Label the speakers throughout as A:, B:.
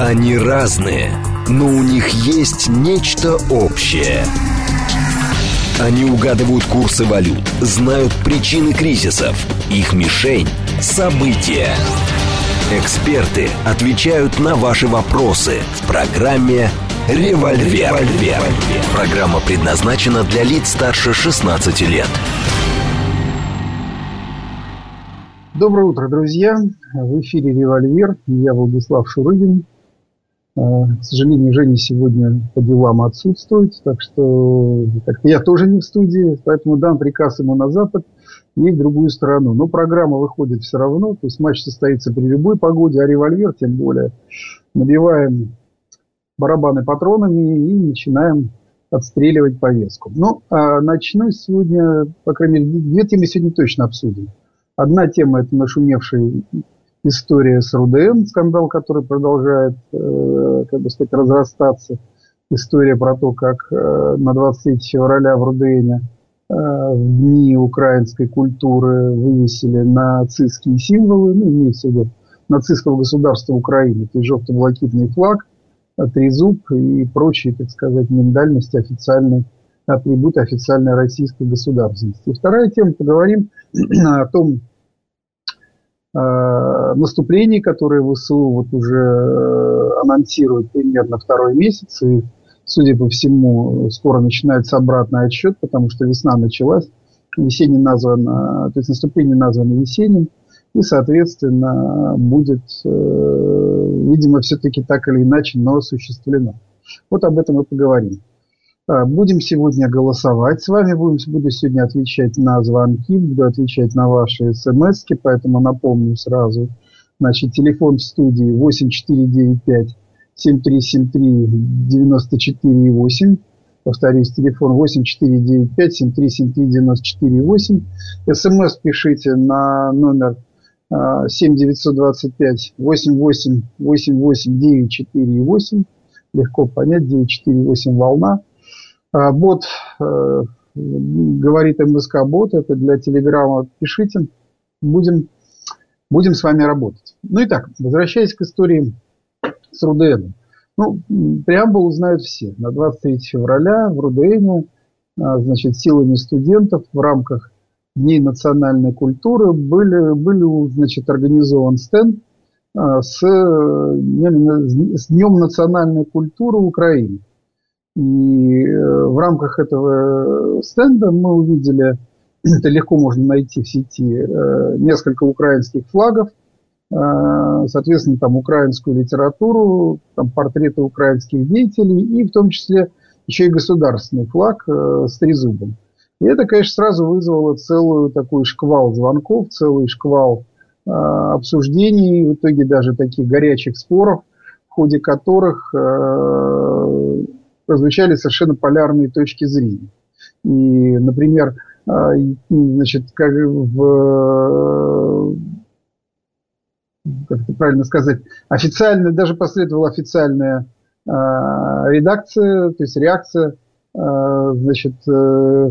A: Они разные, но у них есть нечто общее. Они угадывают курсы валют, знают причины кризисов. Их мишень – события. Эксперты отвечают на ваши вопросы в программе «Револьвер». «Револьвер». Программа предназначена для лиц старше 16 лет.
B: Доброе утро, друзья. В эфире «Револьвер». Я Владислав Шурыгин. Э, к сожалению, Женя сегодня по делам отсутствует, так что я тоже не в студии, поэтому дам приказ ему на запад и в другую сторону. Но программа выходит все равно, то есть матч состоится при любой погоде, а револьвер тем более. Набиваем барабаны патронами и начинаем отстреливать повестку. Ну, а начну сегодня, по крайней мере, две темы сегодня точно обсудим. Одна тема – это нашумевший история с РУДН, скандал, который продолжает, э, как бы сказать, разрастаться. История про то, как э, на 23 февраля в РУДНе э, в дни украинской культуры вывесили нацистские символы, ну, имеется в виду нацистского государства Украины, то есть желто-блакитный флаг, трезуб и прочие, так сказать, миндальности официальной атрибуты официальной российской государственности. И вторая тема, поговорим о том, наступлений, которые ВСУ вот уже э, анонсируют примерно второй месяц. И, судя по всему, скоро начинается обратный отсчет, потому что весна началась. Весенний назван, то есть наступление названо весенним. И, соответственно, будет, э, видимо, все-таки так или иначе, но осуществлено. Вот об этом мы поговорим. А, будем сегодня голосовать. С вами будем, буду сегодня отвечать на звонки, буду отвечать на ваши смс поэтому напомню сразу. Значит, телефон в студии 8495 7373 94 8. Повторюсь, телефон 8495 7373 94 8. СМС пишите на номер 7925 88 88 94 8. Легко понять, 948 волна. Бот, э, говорит МСК бот, это для Телеграма. Пишите, будем, будем с вами работать. Ну и так, возвращаясь к истории с РУДН. Ну, преамбулу знают все. На 23 февраля в РУДН, а, значит, силами студентов в рамках Дней национальной культуры были, были значит, организован стенд а, с, с Днем национальной культуры Украины. И э, в рамках этого стенда мы увидели, это легко можно найти в сети, э, несколько украинских флагов, э, соответственно, там украинскую литературу, там портреты украинских деятелей и в том числе еще и государственный флаг с трезубом. И это, конечно, сразу вызвало целую такой шквал звонков, целый шквал обсуждений, в итоге даже таких горячих споров, в ходе которых прозвучали совершенно полярные точки зрения. И, например, а, значит, как в как это правильно сказать, официально, даже последовала официальная э, редакция, то есть реакция, э, значит, э,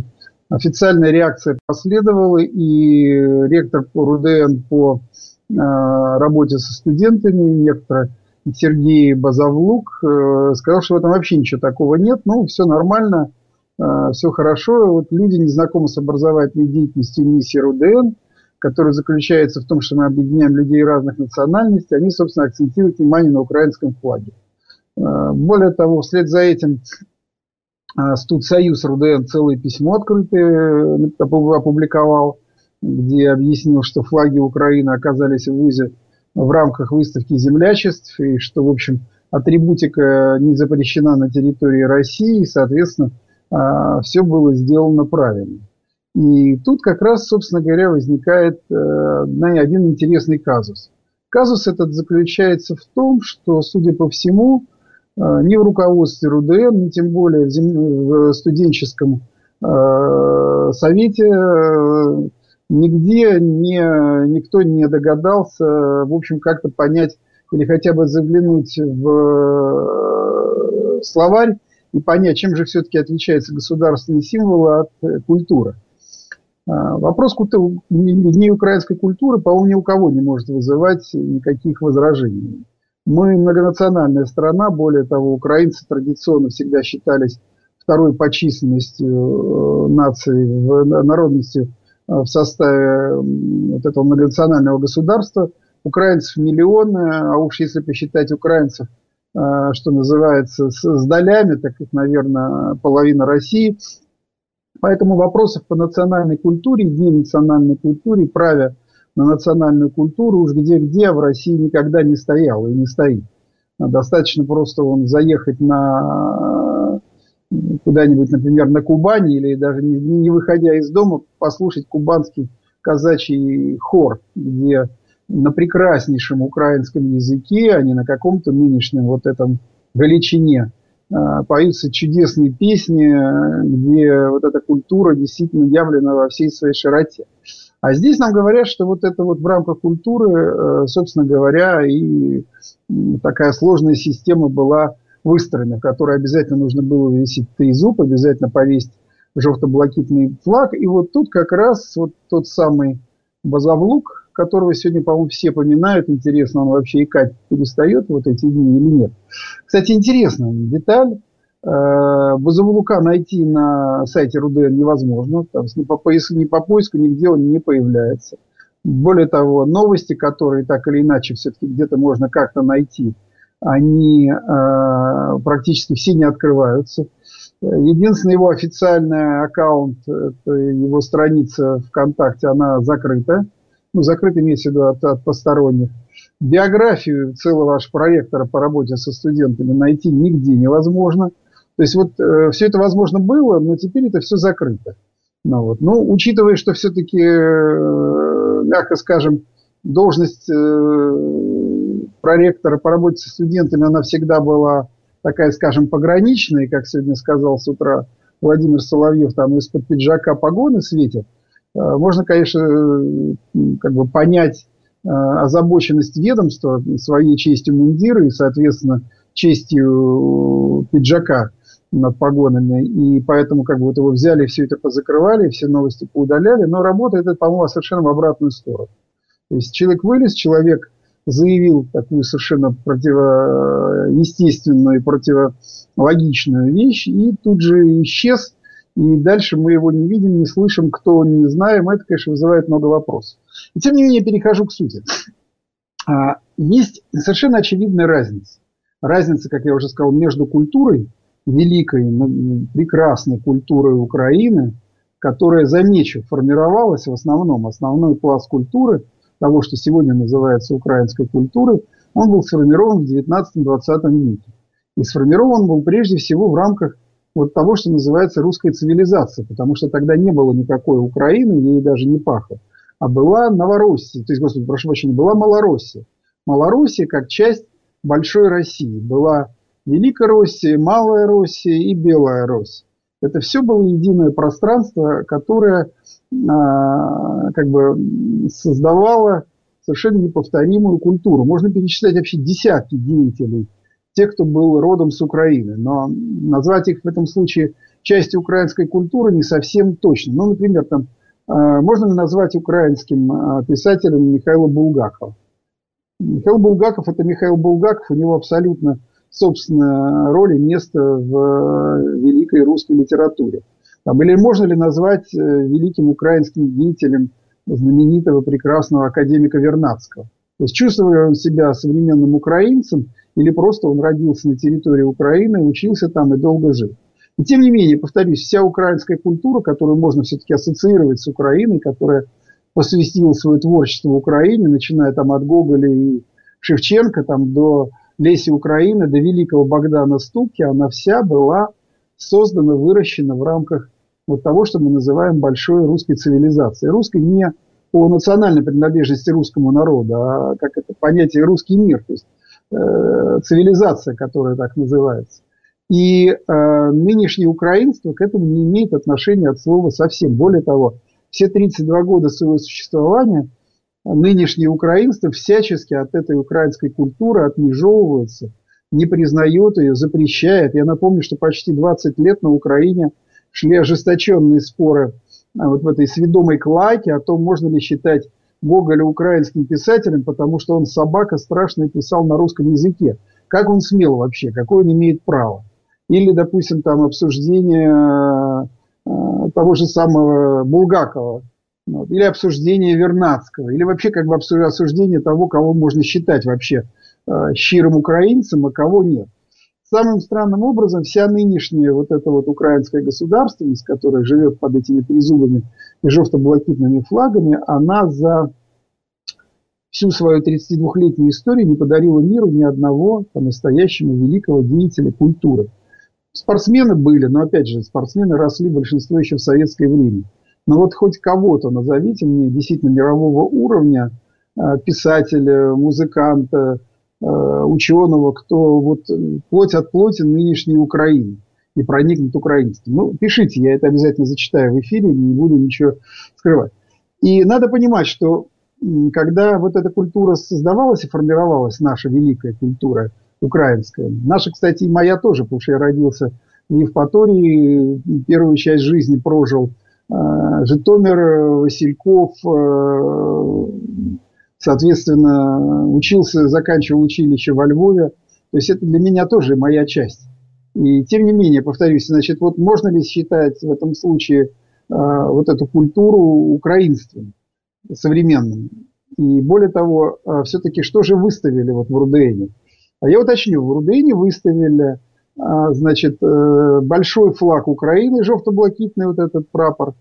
B: официальная реакция последовала, и ректор по РУДН по э, работе со студентами, некоторые Сергей Базовлук э, сказал, что в этом вообще ничего такого нет, ну, все нормально, э, все хорошо. Вот люди не знакомы с образовательной деятельностью миссии РУДН, которая заключается в том, что мы объединяем людей разных национальностей, они, собственно, акцентируют внимание на украинском флаге. Э, более того, вслед за этим Студсоюз РУДН целое письмо открытое опубликовал, где объяснил, что флаги Украины оказались в ВУЗе в рамках выставки землячеств, и что, в общем, атрибутика не запрещена на территории России, и, соответственно, а, все было сделано правильно. И тут как раз, собственно говоря, возникает э, один интересный казус. Казус этот заключается в том, что, судя по всему, э, ни в руководстве РУДН, ни тем более в студенческом э, совете нигде не, никто не догадался, в общем, как-то понять или хотя бы заглянуть в э, словарь и понять, чем же все-таки отличается государственный символ от э, культуры. А, вопрос дней украинской культуры, по-моему, ни у кого не может вызывать никаких возражений. Мы многонациональная страна, более того, украинцы традиционно всегда считались второй по численности э, нации, в, народности в составе вот этого многонационального государства. Украинцев миллионы, а уж если посчитать украинцев, э, что называется, с, долями, так их, наверное, половина России. Поэтому вопросов по национальной культуре, дни национальной культуре, праве на национальную культуру уж где-где, в России никогда не стоял и не стоит. Достаточно просто он заехать на куда-нибудь, например, на Кубани или даже не, выходя из дома, послушать кубанский казачий хор, где на прекраснейшем украинском языке, а не на каком-то нынешнем вот этом величине, а, поются чудесные песни, где вот эта культура действительно явлена во всей своей широте. А здесь нам говорят, что вот это вот в рамках культуры, э, собственно говоря, и такая сложная система была выстроена, в которой обязательно нужно было висеть трезуб, обязательно повесить желто-блакитный флаг. И вот тут как раз вот тот самый Базавлук, которого сегодня, по-моему, все поминают. Интересно, он вообще и Кать перестает вот эти дни или нет. Кстати, интересная деталь. Э, Базавлука найти на сайте РУДН невозможно. Там ни по, поиску, ни по поиску нигде он не появляется. Более того, новости, которые так или иначе все-таки где-то можно как-то найти, они э, практически все не открываются. Единственный его официальный аккаунт, это его страница ВКонтакте, она закрыта. Ну, закрыта имеется в виду от, от посторонних. Биографию целого аж проректора по работе со студентами найти нигде невозможно. То есть вот э, все это возможно было, но теперь это все закрыто. Ну, вот. ну учитывая, что все-таки, э, мягко скажем, должность э, проректора по работе со студентами, она всегда была такая, скажем, пограничная, как сегодня сказал с утра Владимир Соловьев, там из-под пиджака погоны светят. Э, можно, конечно, как бы понять э, озабоченность ведомства своей честью мундира и, соответственно, честью пиджака над погонами. И поэтому как бы вот его взяли, все это позакрывали, все новости поудаляли. Но работает это, по-моему, совершенно в обратную сторону. То есть человек вылез, человек заявил такую совершенно противоестественную и противологичную вещь и тут же исчез. И дальше мы его не видим, не слышим, кто он, не знаем. Это, конечно, вызывает много вопросов. И тем не менее, перехожу к сути. А, есть совершенно очевидная разница. Разница, как я уже сказал, между культурой, великой, прекрасной культурой Украины, которая, замечу, формировалась в основном, основной пласт культуры – того, что сегодня называется украинской культурой, он был сформирован в 19-20 веке. И сформирован был прежде всего в рамках вот того, что называется русская цивилизация, потому что тогда не было никакой Украины, ей даже не пахло, а была Новороссия, то есть, господи, прошу прощения, была Малороссия. Малороссия как часть Большой России. Была Великая Россия, Малая Россия и Белая Россия. Это все было единое пространство, которое а, как бы создавала совершенно неповторимую культуру. Можно перечислять вообще десятки деятелей, тех, кто был родом с Украины. Но назвать их в этом случае частью украинской культуры не совсем точно. Ну, например, там, а, можно ли назвать украинским а, писателем Михаила Булгакова? Михаил Булгаков – это Михаил Булгаков, у него абсолютно собственная роль и место в великой русской литературе. Там, или можно ли назвать э, великим украинским деятелем знаменитого прекрасного академика Вернадского? То есть чувствует он себя современным украинцем или просто он родился на территории Украины, учился там и долго жил. И тем не менее, повторюсь, вся украинская культура, которую можно все-таки ассоциировать с Украиной, которая посвятила свое творчество Украине, начиная там от Гоголя и Шевченко, там, до Леси Украины, до великого Богдана Ступки, она вся была создана, выращена в рамках вот того, что мы называем большой русской цивилизацией. Русской не по национальной принадлежности русскому народу, а как это понятие русский мир, то есть э, цивилизация, которая так называется. И э, нынешнее украинство к этому не имеет отношения от слова совсем. Более того, все 32 года своего существования нынешнее украинство всячески от этой украинской культуры отмежевывается, не признает ее, запрещает. Я напомню, что почти 20 лет на Украине – шли ожесточенные споры а, вот в этой сведомой клаке о том, можно ли считать Гоголя украинским писателем, потому что он собака страшно писал на русском языке. Как он смел вообще? Какое он имеет право? Или, допустим, там обсуждение э, того же самого Булгакова, вот, или обсуждение Вернадского, или вообще как бы обсуждение того, кого можно считать вообще э, щирым украинцем, а кого нет. Самым странным образом вся нынешняя вот эта вот украинская государственность, которая живет под этими трезубами и жовто-блакитными флагами, она за всю свою 32-летнюю историю не подарила миру ни одного по-настоящему великого деятеля культуры. Спортсмены были, но опять же, спортсмены росли большинство еще в советское время. Но вот хоть кого-то назовите мне действительно мирового уровня, э, писателя, музыканта, э, ученого, кто вот плоть от плоти нынешней Украины и проникнут украинством. Ну, пишите, я это обязательно зачитаю в эфире, не буду ничего скрывать. И надо понимать, что когда вот эта культура создавалась и формировалась, наша великая культура украинская, наша, кстати, и моя тоже, потому что я родился в Евпатории, первую часть жизни прожил э, Житомир, Васильков, э, соответственно, учился, заканчивал училище во Львове. То есть это для меня тоже моя часть. И тем не менее, повторюсь, значит, вот можно ли считать в этом случае э, вот эту культуру украинством? современным. И более того, все-таки что же выставили вот в Рудене? А я уточню, в Рудене выставили значит, э, большой флаг Украины, желто-блакитный вот этот прапор.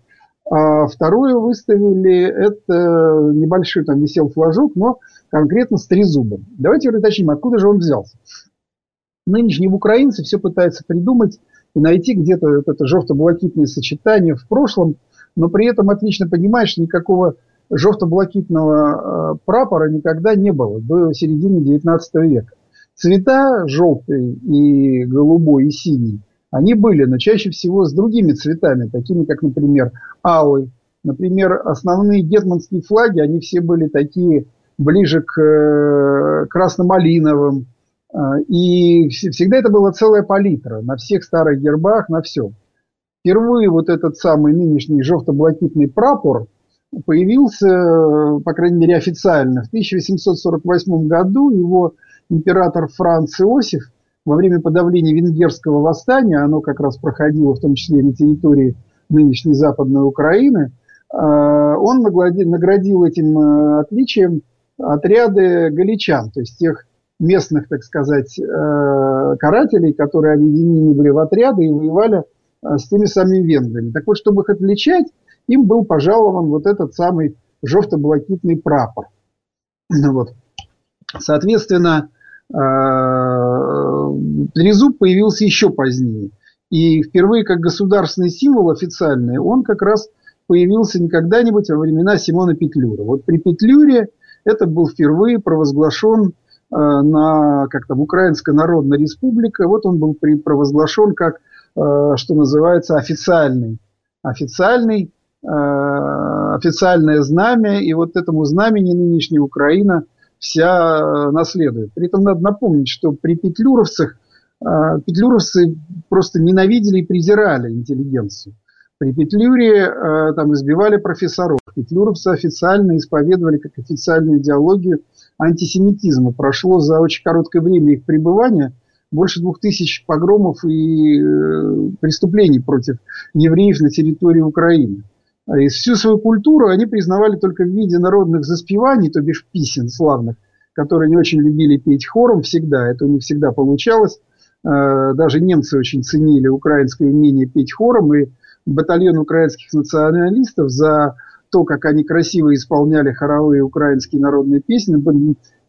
B: А второе выставили, это небольшой там висел флажок, но конкретно с трезубом. Давайте уточним, откуда же он взялся. Нынешние украинцы все пытаются придумать и найти где-то вот это желто-блакитное сочетание в прошлом, но при этом отлично понимаешь, что никакого желто-блакитного э, прапора никогда не было до середины 19 века. Цвета желтый и голубой и синий, они были, но чаще всего с другими цветами, такими как, например, алый. Например, основные гетманские флаги, они все были такие ближе к э, красно-малиновым. Э, и всегда это была целая палитра на всех старых гербах, на всем. Впервые вот этот самый нынешний желто-блакитный прапор – появился, по крайней мере официально, в 1848 году его император Франц Иосиф во время подавления венгерского восстания, оно как раз проходило в том числе на территории нынешней Западной Украины, э, он наградил этим э, отличием отряды галичан, то есть тех местных, так сказать, э, карателей, которые объединены были в отряды и воевали с теми самыми венграми. Так вот, чтобы их отличать, им был пожалован вот этот самый желто-блакитный прапор. Вот. Соответственно, трезуб появился еще позднее. И впервые как государственный символ официальный, он как раз появился не когда-нибудь, а во времена Симона Петлюра. Вот при Петлюре это был впервые провозглашен э, на, как там, Украинская Народная Республика. Вот он был провозглашен как, э, что называется, официальный, официальный Э, официальное знамя, и вот этому знамени нынешняя Украина вся э, наследует. При этом надо напомнить, что при петлюровцах э, петлюровцы просто ненавидели и презирали интеллигенцию. При Петлюре там избивали профессоров. Петлюровцы официально исповедовали как официальную идеологию антисемитизма. Прошло за очень короткое время их пребывания больше двух тысяч погромов и преступлений против евреев на территории Украины. И всю свою культуру они признавали только в виде народных заспеваний, то бишь писем славных, которые не очень любили петь хором всегда, это у них всегда получалось. Э, даже немцы очень ценили украинское умение петь хором, и батальон украинских националистов за то, как они красиво исполняли хоровые украинские народные песни,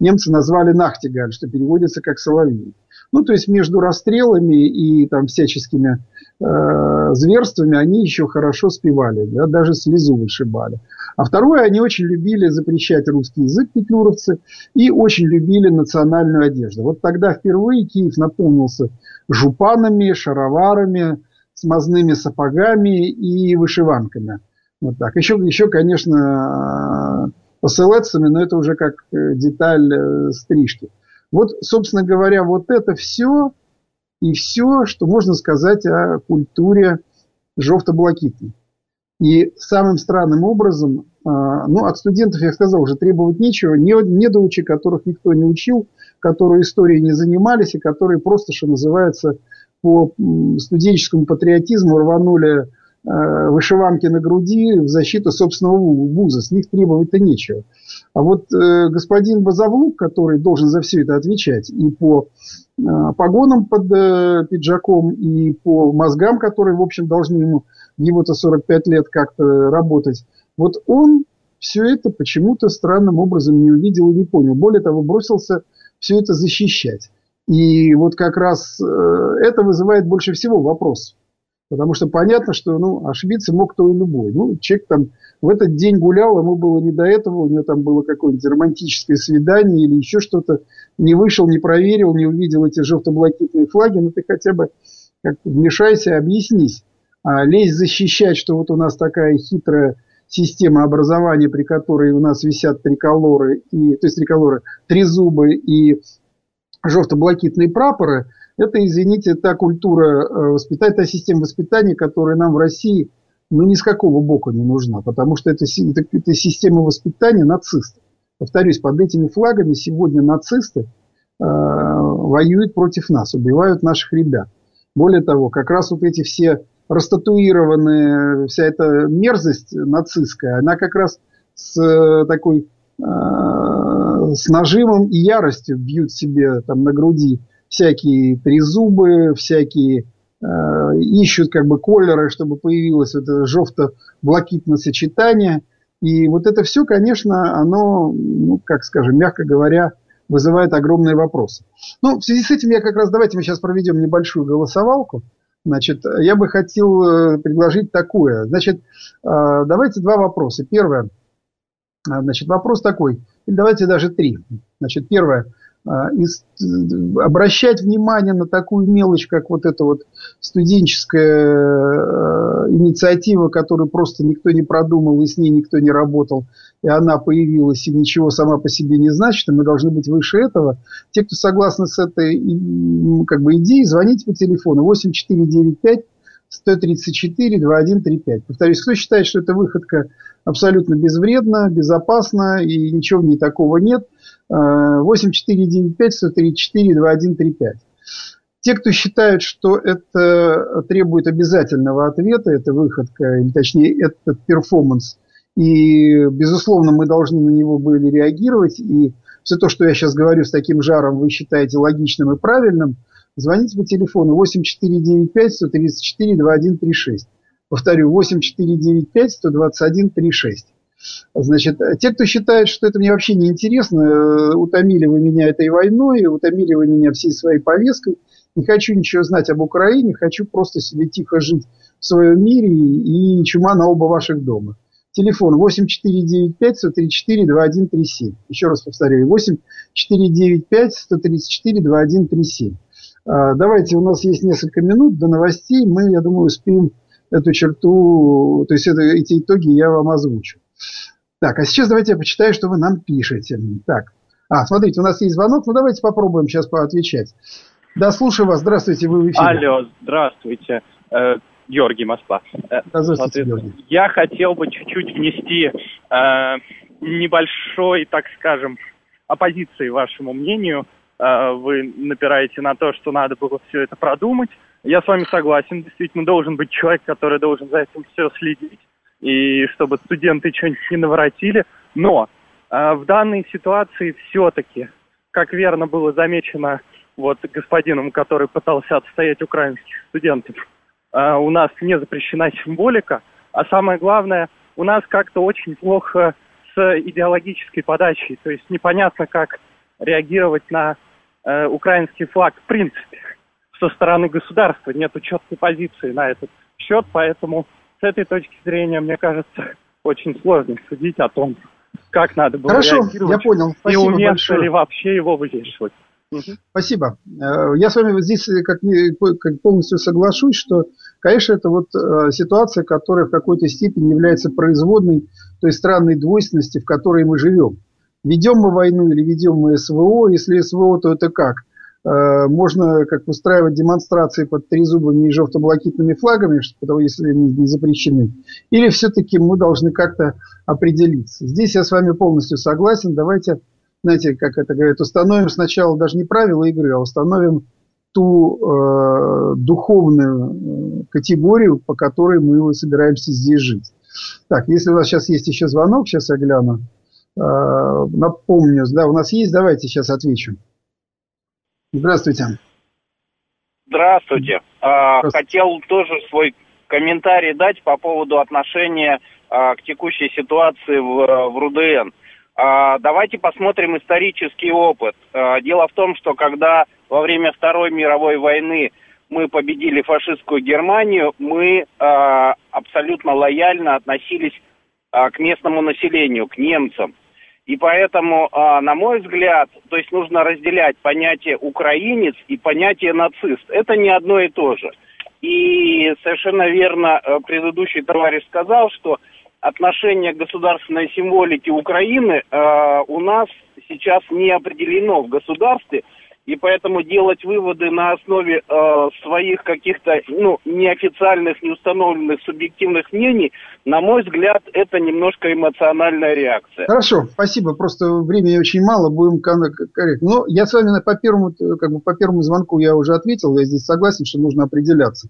B: немцы назвали «Нахтигаль», что переводится как «соловей». Ну, то есть между расстрелами и там всяческими э, зверствами они еще хорошо спевали, да, даже слезу вышибали. А второе, они очень любили запрещать русский язык, петлюровцы, и очень любили национальную одежду. Вот тогда впервые Киев наполнился жупанами, шароварами, смазными сапогами и вышиванками. Вот так. Еще, еще конечно, посылецами, но это уже как э, деталь э, стрижки. Вот, собственно говоря, вот это все и все, что можно сказать о культуре жовто-блакитной. И самым странным образом, ну, от студентов, я сказал, уже требовать нечего, не, недоучи, которых никто не учил, которые историей не занимались и которые просто, что называется, по студенческому патриотизму рванули вышиванки на груди в защиту собственного вуза. С них требовать-то нечего. А вот э, господин Базовлук, который должен за все это отвечать и по э, погонам под э, пиджаком, и по мозгам, которые, в общем, должны ему его-то 45 лет как-то работать, вот он все это почему-то странным образом не увидел и не понял. Более того, бросился все это защищать. И вот как раз э, это вызывает больше всего вопросов. Потому что понятно, что ну, ошибиться мог кто и любой. Ну, человек там в этот день гулял, ему было не до этого, у него там было какое-нибудь романтическое свидание или еще что-то. Не вышел, не проверил, не увидел эти желто-блакитные флаги. Ну, ты хотя бы как вмешайся, объяснись. А лезть защищать, что вот у нас такая хитрая система образования, при которой у нас висят триколоры, и, то есть триколоры, трезубы и желто-блакитные прапоры – это, извините, та культура э, воспитания, та система воспитания, которая нам в России ну, ни с какого боку не нужна, потому что это, это, это система воспитания нацистов. Повторюсь, под этими флагами сегодня нацисты э, воюют против нас, убивают наших ребят. Более того, как раз вот эти все растатуированные, вся эта мерзость нацистская, она как раз с э, такой э, с нажимом и яростью бьют себе там на груди всякие трезубы, всякие э, ищут как бы колеры, чтобы появилось это жовто-блакитное сочетание. И вот это все, конечно, оно, ну, как скажем, мягко говоря, вызывает огромные вопросы. Ну, в связи с этим я как раз, давайте мы сейчас проведем небольшую голосовалку. Значит, я бы хотел э, предложить такое. Значит, э, давайте два вопроса. Первое, значит, вопрос такой, или давайте даже три. Значит, первое – обращать внимание на такую мелочь, как вот эта вот студенческая э, инициатива, которую просто никто не продумал и с ней никто не работал, и она появилась и ничего сама по себе не значит, и мы должны быть выше этого. Те, кто согласны с этой как бы, идеей, звоните по телефону 8495 134 2135. Повторюсь, кто считает, что эта выходка абсолютно безвредна, безопасна и ничего в ней такого нет – 8495 134 2135. Те, кто считают, что это требует обязательного ответа, это выходка, или точнее, этот перформанс, и, безусловно, мы должны на него были реагировать, и все то, что я сейчас говорю с таким жаром, вы считаете логичным и правильным, звоните по телефону 8495 134 2136. Повторю, 8495 121 36. Значит, те, кто считает, что это мне вообще не интересно, э, утомили вы меня этой войной, утомили вы меня всей своей повесткой, не хочу ничего знать об Украине, хочу просто себе тихо жить в своем мире и чума на оба ваших дома. Телефон 8495 134 2137. Еще раз повторяю, 8495 134 2137. Давайте, у нас есть несколько минут до новостей. Мы, я думаю, успеем эту черту, то есть это, эти итоги я вам озвучу. Так, а сейчас давайте я почитаю, что вы нам пишете. Так, а, смотрите, у нас есть звонок, ну давайте попробуем сейчас поотвечать. Да, слушаю вас, здравствуйте, вы в эфире.
C: Алло, здравствуйте, э, Георгий Москва.
B: Э, здравствуйте, Георгий.
C: Я хотел бы чуть-чуть внести э, небольшой, так скажем, оппозиции вашему мнению. Э, вы напираете на то, что надо было все это продумать. Я с вами согласен, действительно должен быть человек, который должен за этим все следить и чтобы студенты что-нибудь не наворотили. Но э, в данной ситуации все-таки, как верно было замечено вот господином, который пытался отстоять украинских студентов, э, у нас не запрещена символика, а самое главное, у нас как-то очень плохо с идеологической подачей, то есть непонятно, как реагировать на э, украинский флаг в принципе. Со стороны государства нет четкой позиции на этот счет, поэтому с этой точки зрения, мне кажется, очень сложно судить о том, как надо было
B: Хорошо, я понял.
C: Спасибо и уместно большое. ли вообще его вывешивать.
B: Спасибо. Э, я с вами здесь как, как полностью соглашусь, что, конечно, это вот э, ситуация, которая в какой-то степени является производной той странной двойственности, в которой мы живем. Ведем мы войну или ведем мы СВО, если СВО, то это как? Можно как устраивать демонстрации под трезубыми и желто-блакитными флагами, потому если они не запрещены, или все-таки мы должны как-то определиться. Здесь я с вами полностью согласен. Давайте, знаете, как это говорят, установим сначала даже не правила игры, а установим ту э, духовную категорию, по которой мы собираемся здесь жить. Так, если у нас сейчас есть еще звонок, сейчас я гляну. Э, напомню, да, у нас есть, давайте сейчас отвечу. Здравствуйте.
D: Здравствуйте. А, Здравствуйте. Хотел тоже свой комментарий дать по поводу отношения а, к текущей ситуации в, в РУДН. А, давайте посмотрим исторический опыт. Дело в том, что когда во время Второй мировой войны мы победили фашистскую Германию, мы абсолютно лояльно относились к местному населению, к немцам. И поэтому, а, на мой взгляд, то есть нужно разделять понятие украинец и понятие нацист. Это не одно и то же. И совершенно верно э, предыдущий товарищ сказал, что отношение государственной символике Украины э, у нас сейчас не определено в государстве – и поэтому делать выводы на основе э, своих каких-то ну, неофициальных, неустановленных субъективных мнений, на мой взгляд, это немножко эмоциональная реакция.
B: Хорошо, спасибо. Просто времени очень мало, будем корректно. Но я с вами по первому, как бы по первому звонку я уже ответил, я здесь согласен, что нужно определяться.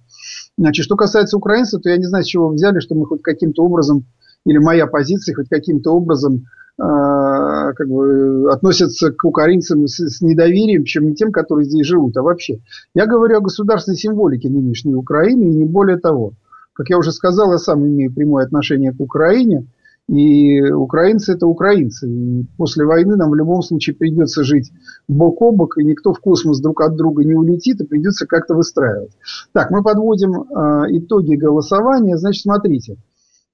B: Значит, что касается украинцев, то я не знаю, с чего вы взяли, что мы хоть каким-то образом, или моя позиция хоть каким-то образом а, как бы относятся к украинцам с, с недоверием, чем не тем, которые здесь живут, а вообще. Я говорю о государственной символике нынешней Украины и не более того. Как я уже сказал, я сам имею прямое отношение к Украине, и украинцы это украинцы. И после войны нам в любом случае придется жить бок о бок, и никто в космос друг от друга не улетит, и придется как-то выстраивать. Так, мы подводим э, итоги голосования. Значит, смотрите.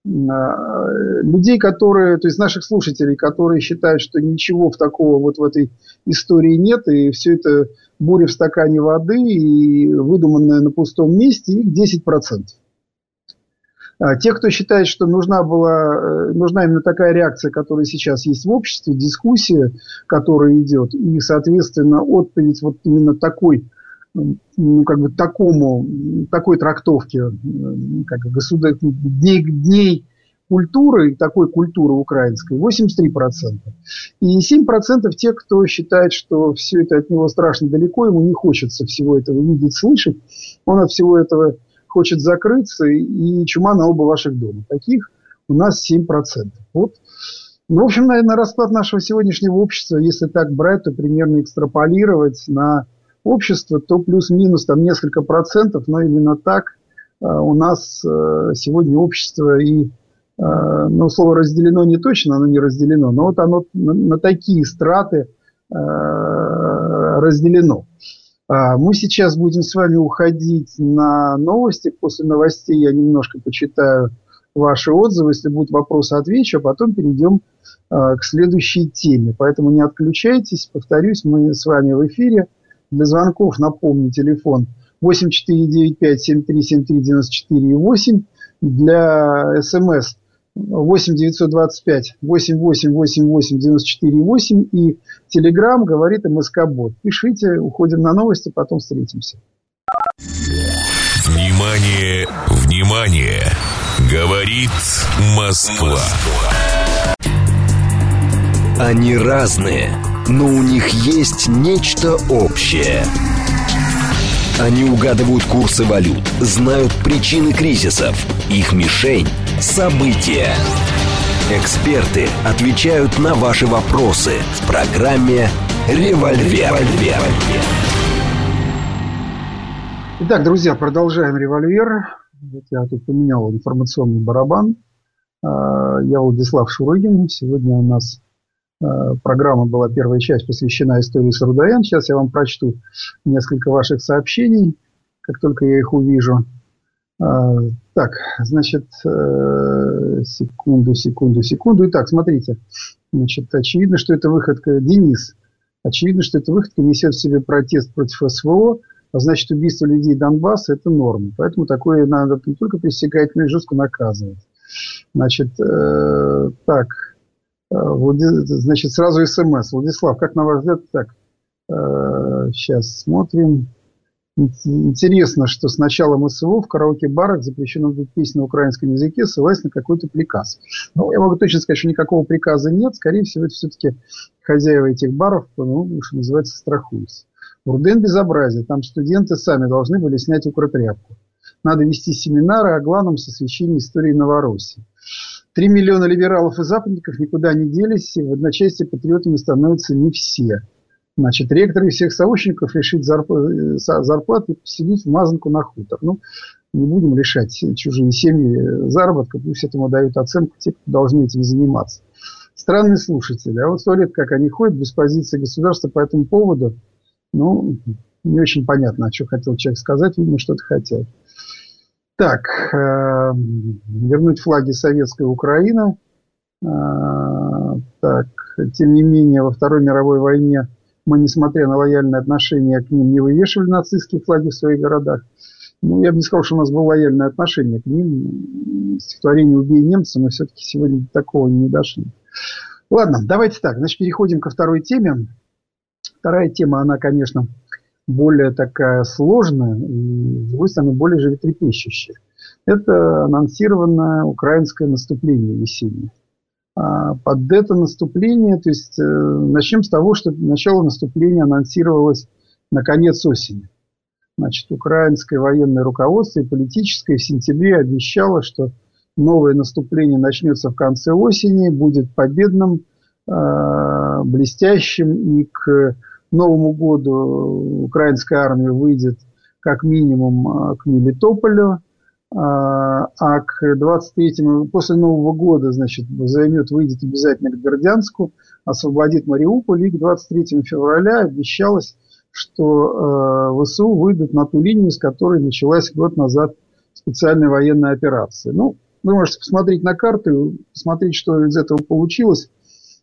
B: А, людей, которые, то есть наших слушателей, которые считают, что ничего в такого вот в этой истории нет, и все это буря в стакане воды и выдуманное на пустом месте, их 10%. А те, кто считает, что нужна была, э, нужна именно такая реакция, которая сейчас есть в обществе, дискуссия, которая идет, и, соответственно, отповедь вот именно такой ну, как бы такому, такой трактовке как государ... дней, дней культуры, такой культуры украинской, 83%. И 7% тех, кто считает, что все это от него страшно далеко, ему не хочется всего этого видеть, слышать, он от всего этого хочет закрыться, и чума на оба ваших дома. Таких у нас 7%. Вот. Ну, в общем, наверное, расклад нашего сегодняшнего общества, если так брать, то примерно экстраполировать на общество, то плюс-минус там несколько процентов, но именно так э, у нас э, сегодня общество и, э, ну, слово разделено не точно, оно не разделено, но вот оно на, на такие страты разделено. А мы сейчас будем с вами уходить на новости. После новостей я немножко почитаю ваши отзывы. Если будут вопросы, отвечу, а потом перейдем к следующей теме. Поэтому не отключайтесь. Повторюсь, мы с вами в эфире. Для звонков, напомню, телефон 8495-7373-94-8. Для смс 8 925 8888 94 8 и Телеграм говорит МСК Бот. Пишите, уходим на новости, потом встретимся.
A: Внимание, внимание! Говорит Москва. Они разные но у них есть нечто общее. Они угадывают курсы валют, знают причины кризисов, их мишень – события. Эксперты отвечают на ваши вопросы в программе «Револьвер».
B: Итак, друзья, продолжаем «Револьвер». Я тут поменял информационный барабан. А, я Владислав Шурыгин. Сегодня у нас программа была, первая часть посвящена истории Сарудаян. Сейчас я вам прочту несколько ваших сообщений, как только я их увижу. Э, так, значит, э, секунду, секунду, секунду. Итак, смотрите. Значит, очевидно, что это выходка Денис. Очевидно, что эта выходка несет в себе протест против СВО, а значит, убийство людей Донбасса – это норма. Поэтому такое надо не только пресекать, но и жестко наказывать. Значит, так, Значит, сразу смс. Владислав, как на ваш взгляд, так, Сейчас смотрим. Интересно, что с началом СВО в караоке-барах запрещено песни на украинском языке, ссылаясь на какой-то приказ. Ну, я могу точно сказать, что никакого приказа нет. Скорее всего, это все-таки хозяева этих баров, ну, что называется, страхуются. Руден безобразие. Там студенты сами должны были снять укротряпку. Надо вести семинары о главном сосвещении истории Новороссии. Три миллиона либералов и западников никуда не делись, и в одночасье патриотами становятся не все. Значит, ректоры всех сообщников лишить зарплаты, зарплаты и поселить в мазанку на хутор. Ну, не будем лишать чужие семьи заработка, пусть этому дают оценку те, кто должны этим заниматься. Странные слушатели. А вот сто лет, как они ходят без позиции государства по этому поводу, ну, не очень понятно, о чем хотел человек сказать, видимо, что-то хотел. Так, э, вернуть флаги советской Украины. Э, так, тем не менее, во Второй мировой войне мы, несмотря на лояльное отношение к ним, не вывешивали нацистские флаги в своих городах. Ну, я бы не сказал, что у нас было лояльное отношение к ним. Стихотворение «Убей немца», но все-таки сегодня до такого не дошли. Ладно, давайте так. Значит, переходим ко второй теме. Вторая тема, она, конечно, более такая сложная и, с другой стороны, более животрепещущая. Это анонсированное украинское наступление весеннее. А, под это наступление, то есть э, начнем с того, что начало наступления анонсировалось на конец осени. Значит, украинское военное руководство и политическое в сентябре обещало, что новое наступление начнется в конце осени, будет победным, э, блестящим, и к Новому году украинская армия выйдет как минимум э, к Мелитополю, а, а к 23-му, после Нового года, значит, займет, выйдет обязательно к Бердянску, освободит Мариуполь, и к 23 февраля обещалось, что э, ВСУ выйдут на ту линию, с которой началась год назад специальная военная операция. Ну, вы можете посмотреть на карту, посмотреть, что из этого получилось.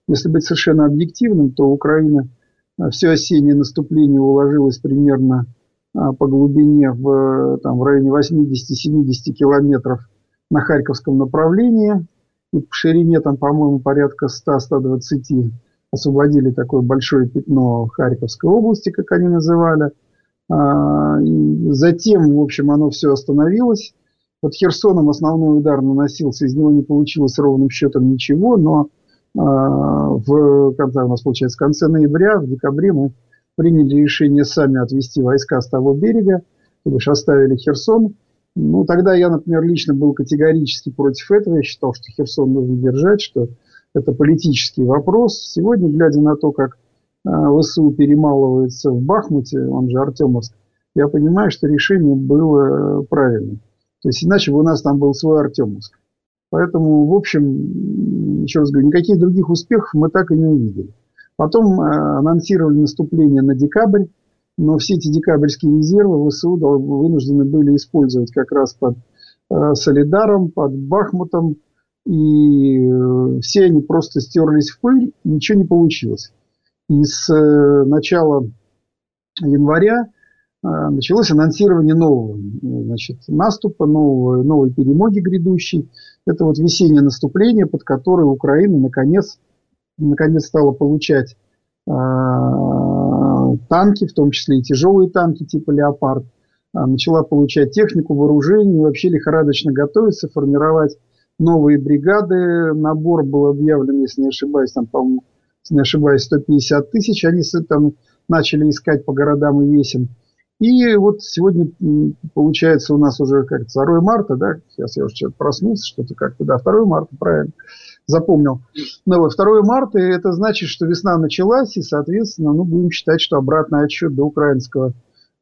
B: Если быть совершенно объективным, то Украина э, все осеннее наступление уложилось примерно а, по глубине в, там, в районе 80-70 километров на Харьковском направлении. И по ширине там, по-моему, порядка 100-120 освободили такое большое пятно Харьковской области, как они называли. А, и затем, в общем, оно все остановилось. Под Херсоном основной удар наносился, из него не получилось ровным счетом ничего, но а, в конце, у нас получается, в конце ноября, в декабре мы приняли решение сами отвести войска с того берега, то бишь оставили Херсон. Ну, тогда я, например, лично был категорически против этого. Я считал, что Херсон нужно держать, что это политический вопрос. Сегодня, глядя на то, как а, ВСУ перемалывается в Бахмуте, он же Артемовск, я понимаю, что решение было правильным. То есть иначе бы у нас там был свой Артемовск. Поэтому, в общем, еще раз говорю, никаких других успехов мы так и не увидели. Потом э, анонсировали наступление на декабрь, но все эти декабрьские резервы ВСУ вынуждены были использовать как раз под э, Солидаром, под Бахмутом, и э, все они просто стерлись в пыль, ничего не получилось. И с начала января началось анонсирование нового значит, наступа, нового, новой перемоги грядущей. Это вот весеннее наступление, под которое Украина наконец наконец стала получать э, танки, в том числе и тяжелые танки типа «Леопард», э, начала получать технику, вооружение, и вообще лихорадочно готовиться, формировать новые бригады. Набор был объявлен, если не ошибаюсь, там, по-моему, если не ошибаюсь, 150 тысяч. Они там начали искать по городам и весям. И вот сегодня, получается, у нас уже как 2 марта, да, сейчас я уже что-то проснулся, что-то как-то, да, 2 марта, правильно запомнил. Ну, вот, 2 марта, это значит, что весна началась, и, соответственно, ну, будем считать, что обратный отсчет до украинского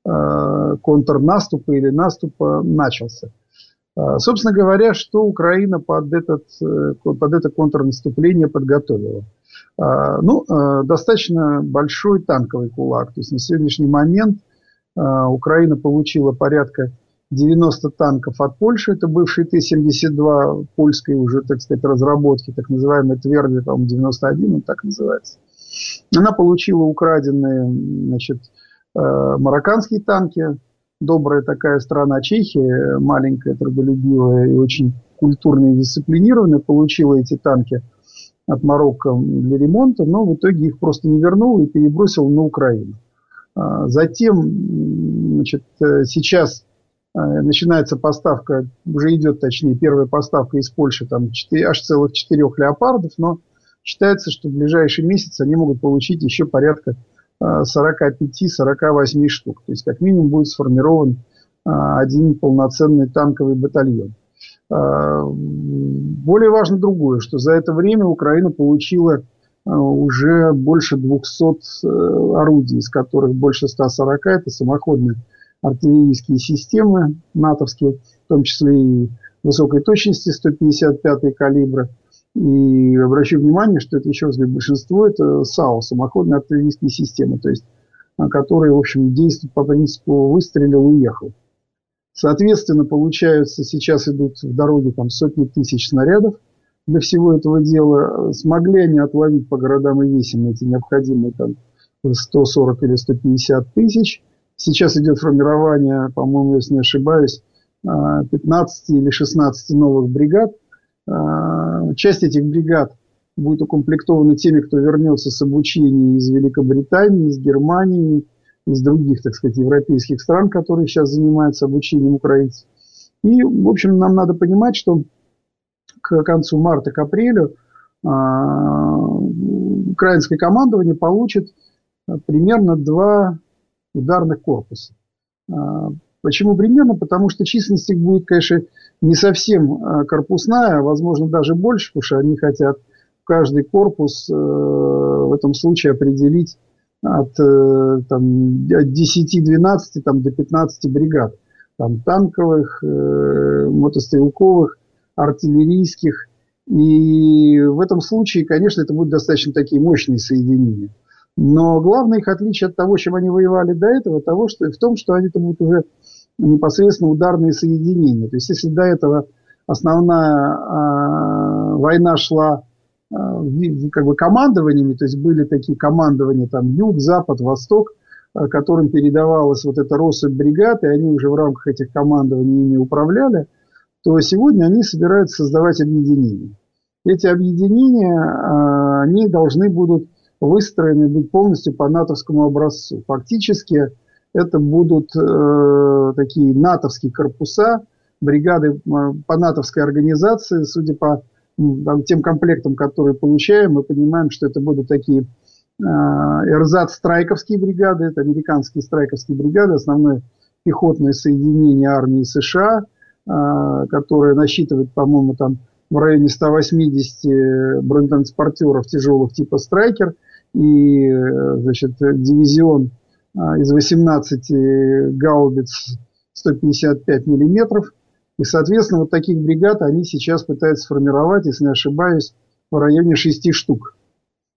B: э, контрнаступа или наступа начался. Э, собственно говоря, что Украина под, этот, э, под это контрнаступление подготовила? Э, ну, э, достаточно большой танковый кулак. То есть на сегодняшний момент Украина получила порядка 90 танков от Польши, это бывший Т-72 польской уже, так сказать, разработки, так называемый Тверди, по-моему, 91, он так называется. Она получила украденные, значит, э, марокканские танки, добрая такая страна Чехия, маленькая, трудолюбивая и очень культурная и дисциплинированная, получила эти танки от Марокко для ремонта, но в итоге их просто не вернула и перебросила на Украину. Затем значит, сейчас начинается поставка, уже идет, точнее, первая поставка из Польши, там 4, аж целых четырех леопардов, но считается, что в ближайший месяц они могут получить еще порядка 45-48 штук. То есть, как минимум, будет сформирован один полноценный танковый батальон. Более важно другое, что за это время Украина получила уже больше 200 э, орудий, из которых больше 140 это самоходные артиллерийские системы натовские, в том числе и высокой точности 155 калибра. И обращу внимание, что это еще раз говорю, большинство это САУ, самоходные артиллерийские системы, то есть которые, в общем, действуют по принципу выстрелил, уехал. Соответственно, получаются, сейчас идут в дороге там сотни тысяч снарядов для всего этого дела. Смогли они отловить по городам и весям эти необходимые там 140 или 150 тысяч. Сейчас идет формирование, по-моему, если не ошибаюсь, 15 или 16 новых бригад. А, часть этих бригад будет укомплектована теми, кто вернется с обучения из Великобритании, из Германии, из других, так сказать, европейских стран, которые сейчас занимаются обучением украинцев. И, в общем, нам надо понимать, что к концу марта, к апрелю а, украинское командование получит примерно два ударных корпуса. А, почему примерно? Потому что численность их будет, конечно, не совсем а, корпусная, возможно даже больше, потому что они хотят каждый корпус э, в этом случае определить от, э, там, от 10-12 там, до 15 бригад. Там, танковых, э, мотострелковых, артиллерийских. И в этом случае, конечно, это будут достаточно такие мощные соединения. Но главное их отличие от того, чем они воевали до этого, того, что, в том, что они это будут уже непосредственно ударные соединения. То есть, если до этого основная э, война шла а, как бы командованиями, то есть были такие командования там юг, запад, восток, а, которым передавалась вот эта россыпь бригад, и они уже в рамках этих командований ими управляли, то сегодня они собираются создавать объединения. Эти объединения, а, они должны будут выстроены быть полностью по натовскому образцу. Фактически это будут э, такие натовские корпуса, бригады по натовской организации, судя по тем комплектом, который получаем, мы понимаем, что это будут такие э, эрзац-страйковские бригады, это американские страйковские бригады, основное пехотное соединение армии США, э, которое насчитывает, по-моему, там в районе 180 бронетранспортеров тяжелых типа «Страйкер» и значит, дивизион э, из 18 гаубиц 155 миллиметров – и, соответственно, вот таких бригад они сейчас пытаются сформировать, если не ошибаюсь, в районе шести штук.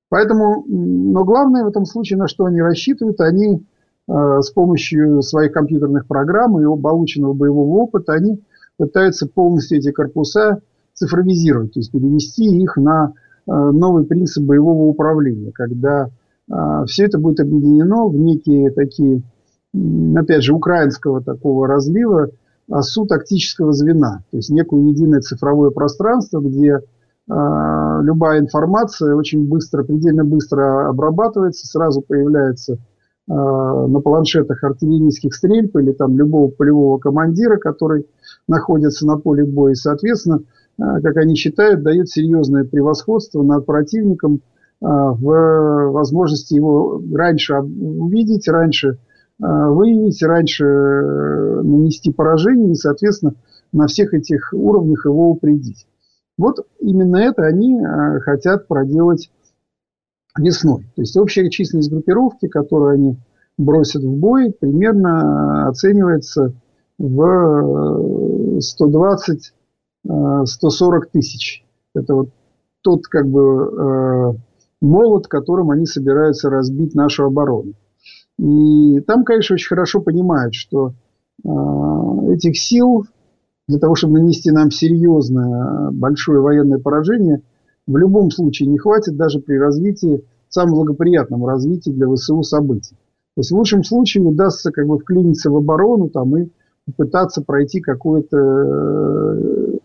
B: Поэтому, но главное в этом случае, на что они рассчитывают, они э, с помощью своих компьютерных программ и полученного боевого опыта, они пытаются полностью эти корпуса цифровизировать, то есть перевести их на э, новый принцип боевого управления, когда э, все это будет объединено в некие такие, опять же, украинского такого разлива, осу тактического звена, то есть некое единое цифровое пространство, где э, любая информация очень быстро, предельно быстро обрабатывается, сразу появляется на планшетах артиллерийских стрельб или там любого полевого командира, который находится на поле боя. И, соответственно, э, как они считают, дает серьезное превосходство над противником э, в возможности его раньше увидеть, раньше Э, выявить, раньше э, нанести поражение и, соответственно, на всех этих уровнях его упредить. Вот именно это они э, хотят проделать весной. То есть общая численность группировки, которую они бросят в бой, примерно оценивается в 120-140 тысяч. Это вот тот как бы молот, которым они собираются разбить нашу оборону. И там, конечно, очень хорошо понимают, что э, этих сил для того, чтобы нанести нам серьезное, большое военное поражение, в любом случае не хватит даже при развитии, самом благоприятном развитии для ВСУ событий. То есть в лучшем случае удастся как бы вклиниться в оборону там, и попытаться пройти какое-то э,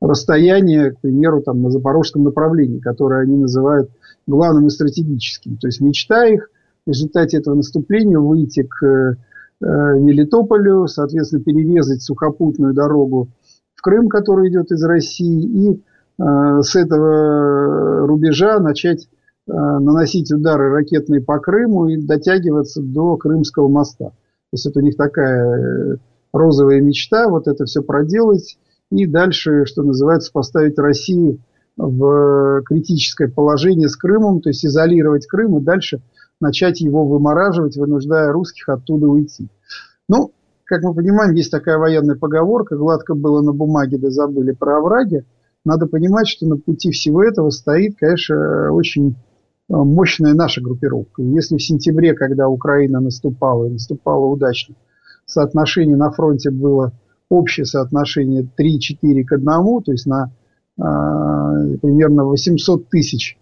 B: расстояние, к примеру, там, на запорожском направлении, которое они называют главным и стратегическим. То есть мечта их в результате этого наступления выйти к Мелитополю, соответственно, перерезать сухопутную дорогу в Крым, который идет из России, и с этого рубежа начать наносить удары ракетные по Крыму и дотягиваться до Крымского моста. То есть это у них такая розовая мечта, вот это все проделать и дальше, что называется, поставить Россию в критическое положение с Крымом, то есть изолировать Крым и дальше начать его вымораживать, вынуждая русских оттуда уйти. Ну, как мы понимаем, есть такая военная поговорка, гладко было на бумаге, да забыли про овраги. Надо понимать, что на пути всего этого стоит, конечно, очень мощная наша группировка. Если в сентябре, когда Украина наступала, и наступала удачно, соотношение на фронте было общее соотношение 3-4 к 1, то есть на э, примерно 800 тысяч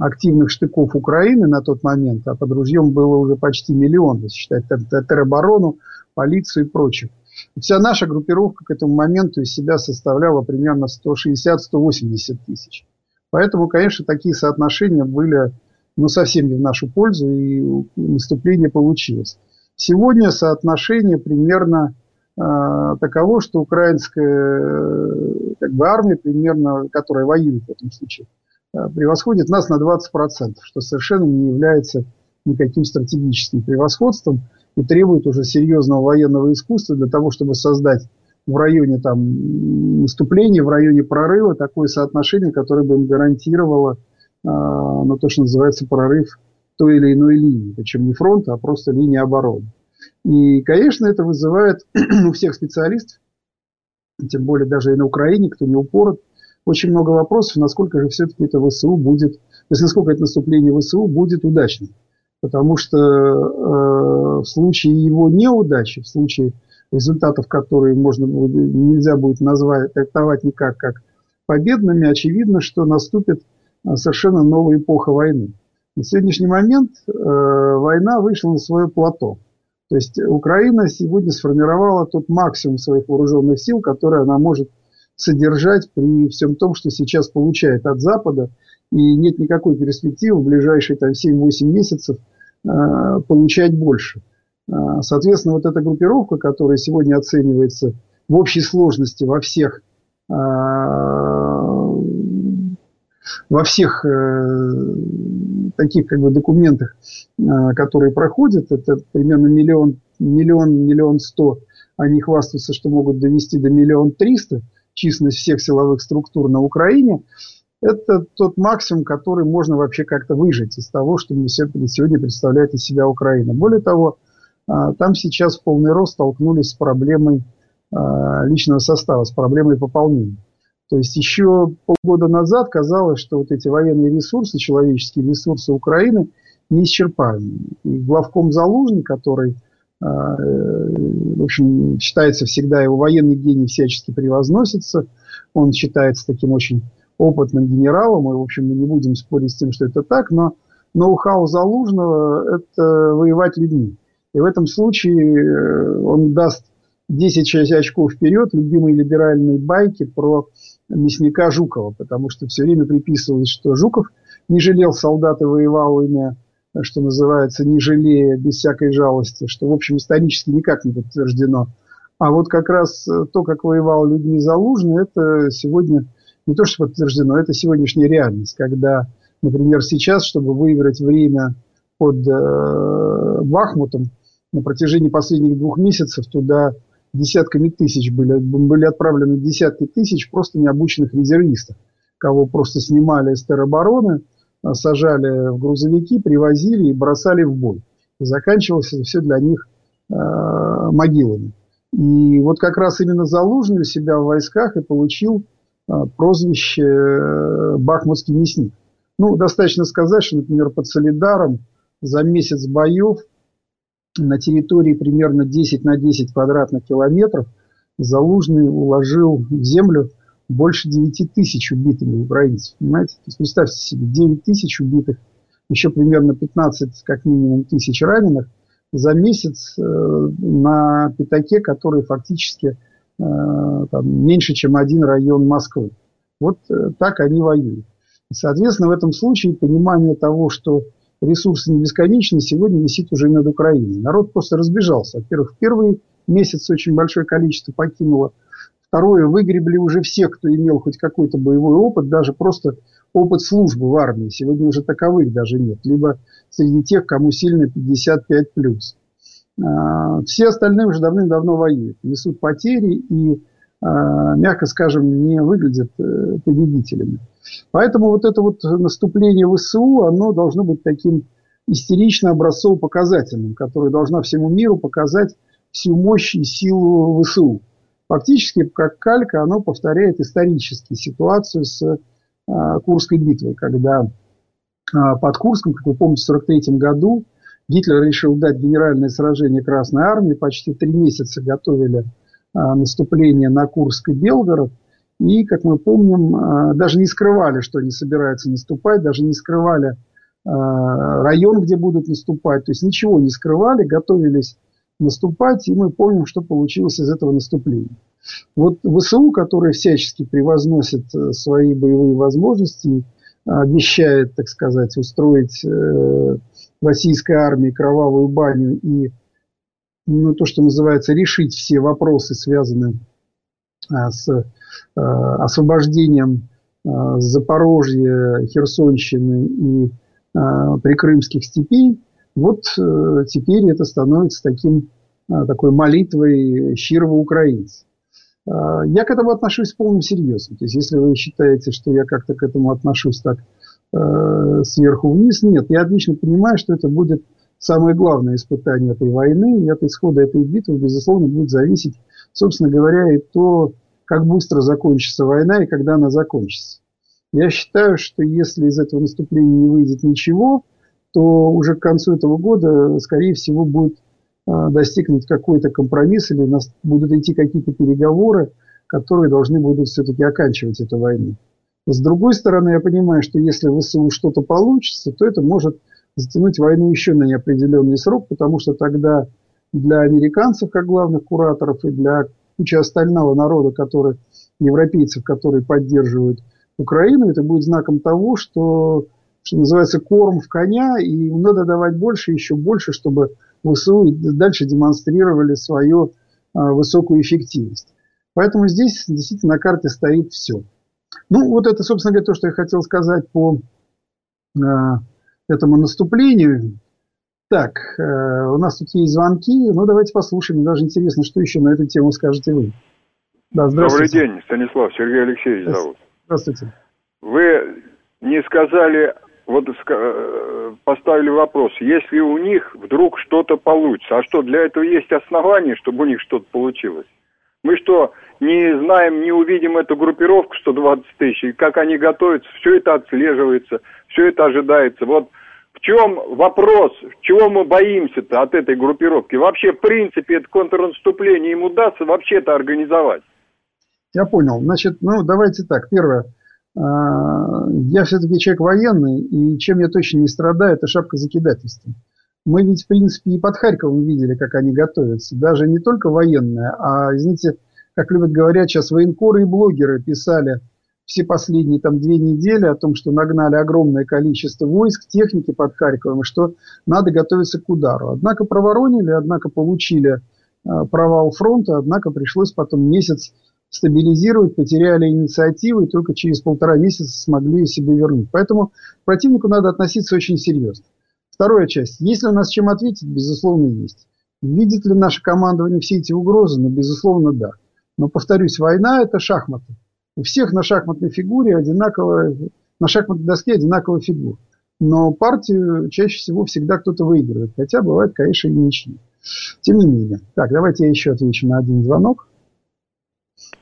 B: активных штыков Украины на тот момент, а под ружьем было уже почти миллион, если считать тероборону, полицию и прочее. Вся наша группировка к этому моменту из себя составляла примерно 160-180 тысяч. Поэтому, конечно, такие соотношения были ну, совсем не в нашу пользу, и наступление получилось. Сегодня соотношение примерно э, таково, что украинская как бы, армия, примерно, которая воюет в этом случае, э, превосходит нас на 20%, что совершенно не является никаким стратегическим превосходством и требует уже серьезного военного искусства для того, чтобы создать в районе там, наступления, в районе прорыва такое соотношение, которое бы им гарантировало э, ну, то, что называется прорыв той или иной линии, причем не фронта, а просто линии обороны. И, конечно, это вызывает у всех специалистов, тем более даже и на Украине, кто не упорот, очень много вопросов, насколько же все-таки это ВСУ будет, то есть насколько это наступление ВСУ будет удачным. Потому что э, в случае его неудачи, в случае результатов, которые можно, нельзя будет назвать, трактовать никак как победными, очевидно, что наступит э, совершенно новая эпоха войны. На сегодняшний момент э, война вышла на свое плато. То есть Украина сегодня сформировала тот максимум своих вооруженных сил, который она может содержать при всем том, что сейчас получает от Запада. И нет никакой перспективы в ближайшие там, 7-8 месяцев э, получать больше. Э, соответственно, вот эта группировка, которая сегодня оценивается в общей сложности во всех э, во всех э, таких как бы, документах, э, которые проходят, это примерно миллион, миллион, миллион сто, они хвастаются, что могут довести до миллион триста численность всех силовых структур на Украине, это тот максимум, который можно вообще как-то выжить из того, что сегодня представляет из себя Украина. Более того, там сейчас в полный рост столкнулись с проблемой э, личного состава, с проблемой пополнения. То есть еще полгода назад казалось, что вот эти военные ресурсы, человеческие ресурсы Украины неисчерпаемы. И главком Залужный, который, а, э, в общем, считается всегда, его военный гений всячески превозносится, он считается таким очень опытным генералом, и, в общем, мы не будем спорить с тем, что это так, но ноу-хау Залужного – это воевать людьми. И в этом случае э, он даст 10 очков вперед любимой либеральной байки про мясника Жукова, потому что все время приписывалось, что Жуков не жалел солдат и воевал ими, что называется, не жалея, без всякой жалости, что, в общем, исторически никак не подтверждено. А вот как раз то, как воевал Людмила Залужный, это сегодня не то, что подтверждено, это сегодняшняя реальность, когда, например, сейчас, чтобы выиграть время под э, Бахмутом, на протяжении последних двух месяцев туда десятками тысяч были, были отправлены десятки тысяч просто необученных резервистов, кого просто снимали из теробороны, а, сажали в грузовики, привозили и бросали в бой. И заканчивалось все для них э, могилами. И вот как раз именно Залужный у себя в войсках и получил э, прозвище э, «Бахмутский мясник». Ну, достаточно сказать, что, например, под Солидаром за месяц боев на территории примерно 10 на 10 квадратных километров Залужный уложил в землю больше 9 тысяч убитыми украинцев. Понимаете? То есть представьте себе, 9 тысяч убитых, еще примерно 15 как минимум тысяч раненых за месяц э, на пятаке, который фактически э, там, меньше, чем один район Москвы. Вот э, так они воюют. Соответственно, в этом случае понимание того, что ресурсы не бесконечны, сегодня висит уже над Украиной. Народ просто разбежался. Во-первых, в первый месяц очень большое количество покинуло. Второе, выгребли уже все, кто имел хоть какой-то боевой опыт, даже просто опыт службы в армии. Сегодня уже таковых даже нет. Либо среди тех, кому сильно 55+. А, все остальные уже давным-давно воюют, несут потери и, мягко скажем, не выглядят э, победителями. Поэтому вот это вот наступление ВСУ, оно должно быть таким истерично образцово-показательным, которое должно всему миру показать всю мощь и силу ВСУ. Фактически, как калька, оно повторяет исторически ситуацию с э, Курской битвой, когда э, под Курском, как вы помните, в 1943 году Гитлер решил дать генеральное сражение Красной Армии, почти три месяца готовили наступление на Курск и Белгород, и, как мы помним, э, даже не скрывали, что они собираются наступать, даже не скрывали э, район, где будут наступать, то есть ничего не скрывали, готовились наступать, и мы помним, что получилось из этого наступления. Вот ВСУ, который всячески превозносит свои боевые возможности, обещает, так сказать, устроить российской армии кровавую баню и ну, то, что называется, решить все вопросы, связанные а, с а, освобождением а, Запорожья, Херсонщины и прикрымских степей, вот а, теперь это становится таким, такой молитвой щирого украинца. Я к этому отношусь с полным серьезом. То есть, если вы считаете, что я как-то к этому отношусь так Э, сверху вниз. Нет, я отлично понимаю, что это будет самое главное испытание этой войны, и от исхода этой битвы, безусловно, будет зависеть, собственно говоря, и то, как быстро закончится война и когда она закончится. Я считаю, что если из этого наступления не выйдет ничего, то уже к концу этого года, скорее всего, будет э, достигнут какой-то компромисс или будут идти какие-то переговоры, которые должны будут все-таки оканчивать эту войну. С другой стороны, я понимаю, что если ВСУ что-то получится, то это может затянуть войну еще на неопределенный срок, потому что тогда для американцев, как главных кураторов, и для кучи остального народа, который, европейцев, которые поддерживают Украину, это будет знаком того, что, что называется, корм в коня, и надо давать больше, еще больше, чтобы ВСУ дальше демонстрировали свою а, высокую эффективность. Поэтому здесь действительно на карте стоит все. Ну, вот это, собственно говоря, то, что я хотел сказать по э, этому наступлению. Так, э, у нас тут есть звонки. Ну, давайте послушаем. Мне даже интересно, что еще на эту тему скажете вы.
E: Да, здравствуйте. Добрый день, Станислав. Сергей Алексеевич зовут.
B: Здравствуйте.
E: Вы не сказали, вот э, поставили вопрос, если у них вдруг что-то получится, а что, для этого есть основания, чтобы у них что-то получилось? Мы что, не знаем, не увидим эту группировку 120 тысяч, как они готовятся, все это отслеживается, все это ожидается. Вот в чем вопрос, чего мы боимся-то от этой группировки? Вообще, в принципе, это контрнаступление им удастся вообще это организовать?
B: Я понял. Значит, ну, давайте так. Первое. А, я все-таки человек военный, и чем я точно не страдаю, это шапка закидательства. Мы ведь, в принципе, и под Харьковом видели, как они готовятся. Даже не только военные, а, извините, как любят говорят сейчас, военкоры и блогеры писали все последние там две недели о том, что нагнали огромное количество войск, техники под Харьковом, и что надо готовиться к удару. Однако проворонили, однако получили э, провал фронта, однако пришлось потом месяц стабилизировать, потеряли инициативу и только через полтора месяца смогли себе вернуть. Поэтому к противнику надо относиться очень серьезно. Вторая часть. Есть ли у нас чем ответить? Безусловно, есть. Видит ли наше командование все эти угрозы? Ну, безусловно, да. Но, повторюсь, война – это шахматы. У всех на шахматной фигуре одинаковая, на шахматной доске одинаковая фигура. Но партию чаще всего всегда кто-то выигрывает. Хотя бывает, конечно, и ничьи. Тем не менее. Так, давайте я еще отвечу на один звонок.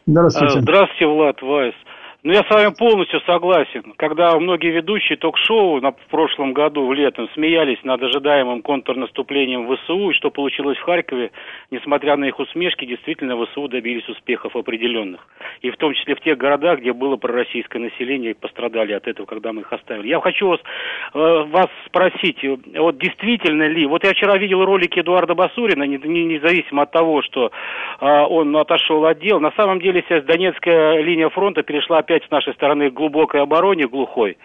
F: Здравствуйте. Здравствуйте, Влад Вайс. Ну, я с вами полностью согласен. Когда многие ведущие ток-шоу на, в прошлом году, в летом, смеялись над ожидаемым контрнаступлением ВСУ, и что получилось в Харькове, несмотря на их усмешки, действительно ВСУ добились успехов определенных. И в том числе в тех городах, где было пророссийское население и пострадали от этого, когда мы их оставили. Я хочу вас, э, вас спросить, вот действительно ли, вот я вчера видел ролики Эдуарда Басурина, не, не, независимо от того, что э, он отошел от дел, на самом деле сейчас Донецкая линия фронта перешла опять с нашей стороны глубокой обороне, глухой.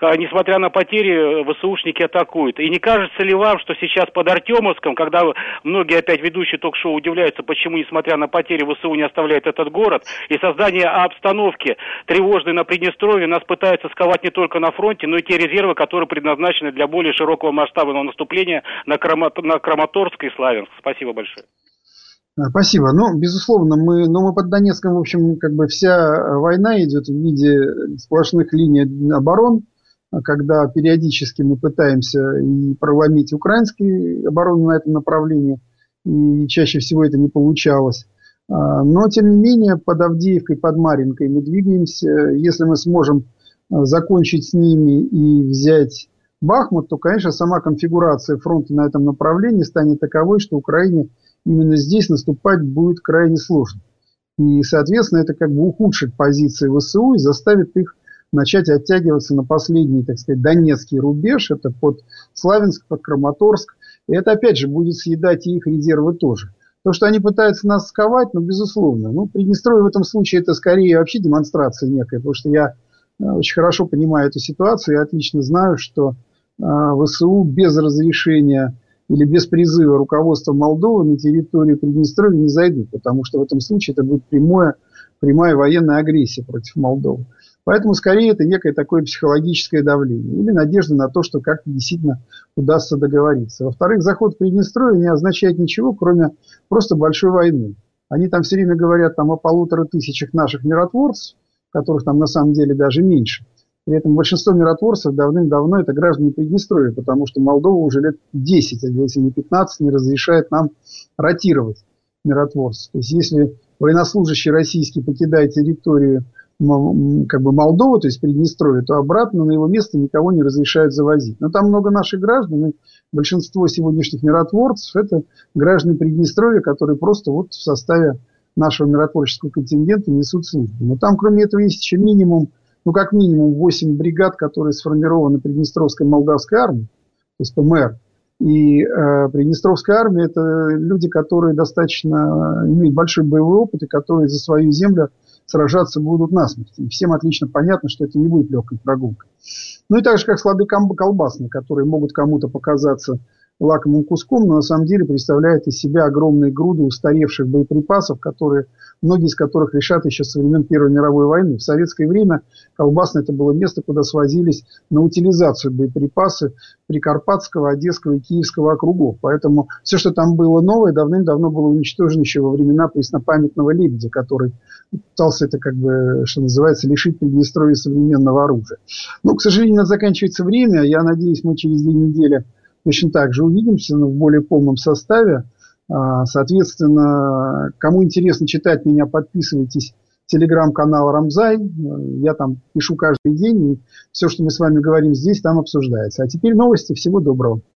F: А, несмотря на потери, ВСУшники атакуют. И не кажется ли вам, что сейчас под Артемовском, когда многие опять ведущие ток-шоу удивляются, почему, несмотря на потери, ВСУ не оставляет этот город, и создание обстановки тревожной на Приднестровье нас пытаются сковать не только на фронте, но и те резервы, которые предназначены для более широкого масштабного наступления на, Крамат... на Краматорск и Славянск. Спасибо большое.
B: Спасибо. Ну, безусловно, мы, ну, мы под Донецком, в общем, как бы вся война идет в виде сплошных линий оборон, когда периодически мы пытаемся и проломить украинские обороны на этом направлении, и чаще всего это не получалось. А, но, тем не менее, под Авдеевкой, под Маринкой мы двигаемся. Если мы сможем а, закончить с ними и взять Бахмут, то, конечно, сама конфигурация фронта на этом направлении станет таковой, что Украине именно здесь наступать будет крайне сложно. И, соответственно, это как бы ухудшит позиции ВСУ и заставит их начать оттягиваться на последний, так сказать, Донецкий рубеж, это под Славянск, под Краматорск. И это, опять же, будет съедать и их резервы тоже. То, что они пытаются нас сковать, ну, безусловно. Ну, Приднестровье в этом случае это скорее вообще демонстрация некая, потому что я э, очень хорошо понимаю эту ситуацию, я отлично знаю, что э, ВСУ без разрешения или без призыва руководства Молдовы на территорию Приднестровья не зайдут, потому что в этом случае это будет прямое, прямая военная агрессия против Молдовы. Поэтому скорее это некое такое психологическое давление или надежда на то, что как-то действительно удастся договориться. Во-вторых, заход в Приднестровье не означает ничего, кроме просто большой войны. Они там все время говорят там, о полутора тысячах наших миротворцев, которых там на самом деле даже меньше. При этом большинство миротворцев давным-давно это граждане Приднестровья, потому что Молдова уже лет 10, а если не 15, не разрешает нам ротировать миротворцев. То есть если военнослужащий российский покидает территорию как бы Молдову, то есть Приднестровье, то обратно на его место никого не разрешают завозить. Но там много наших граждан, и большинство сегодняшних миротворцев это граждане Приднестровья, которые просто вот в составе нашего миротворческого контингента несут службу. Но там, кроме этого, есть еще минимум, ну, как минимум 8 бригад, которые сформированы Приднестровской молдавской армией, то есть ПМР. И э, Приднестровская армия – это люди, которые достаточно имеют большой боевой опыт и которые за свою землю сражаться будут насмерть. И всем отлично понятно, что это не будет легкой прогулкой. Ну и так же, как слады колбасные, которые могут кому-то показаться лакомым куском, но на самом деле представляет из себя огромные груды устаревших боеприпасов, которые, многие из которых решат еще со времен Первой мировой войны. В советское время Колбасное это было место, куда свозились на утилизацию боеприпасы Прикарпатского, Одесского и Киевского округов. Поэтому все, что там было новое, давным-давно было уничтожено еще во времена преснопамятного Лебедя, который пытался это, как бы, что называется, лишить Приднестровья современного оружия. Но, к сожалению, заканчивается время. Я надеюсь, мы через две недели точно так же увидимся, но в более полном составе. А, соответственно, кому интересно читать меня, подписывайтесь телеграм-канал Рамзай. Я там пишу каждый день, и все, что мы с вами говорим здесь, там обсуждается. А теперь новости. Всего доброго.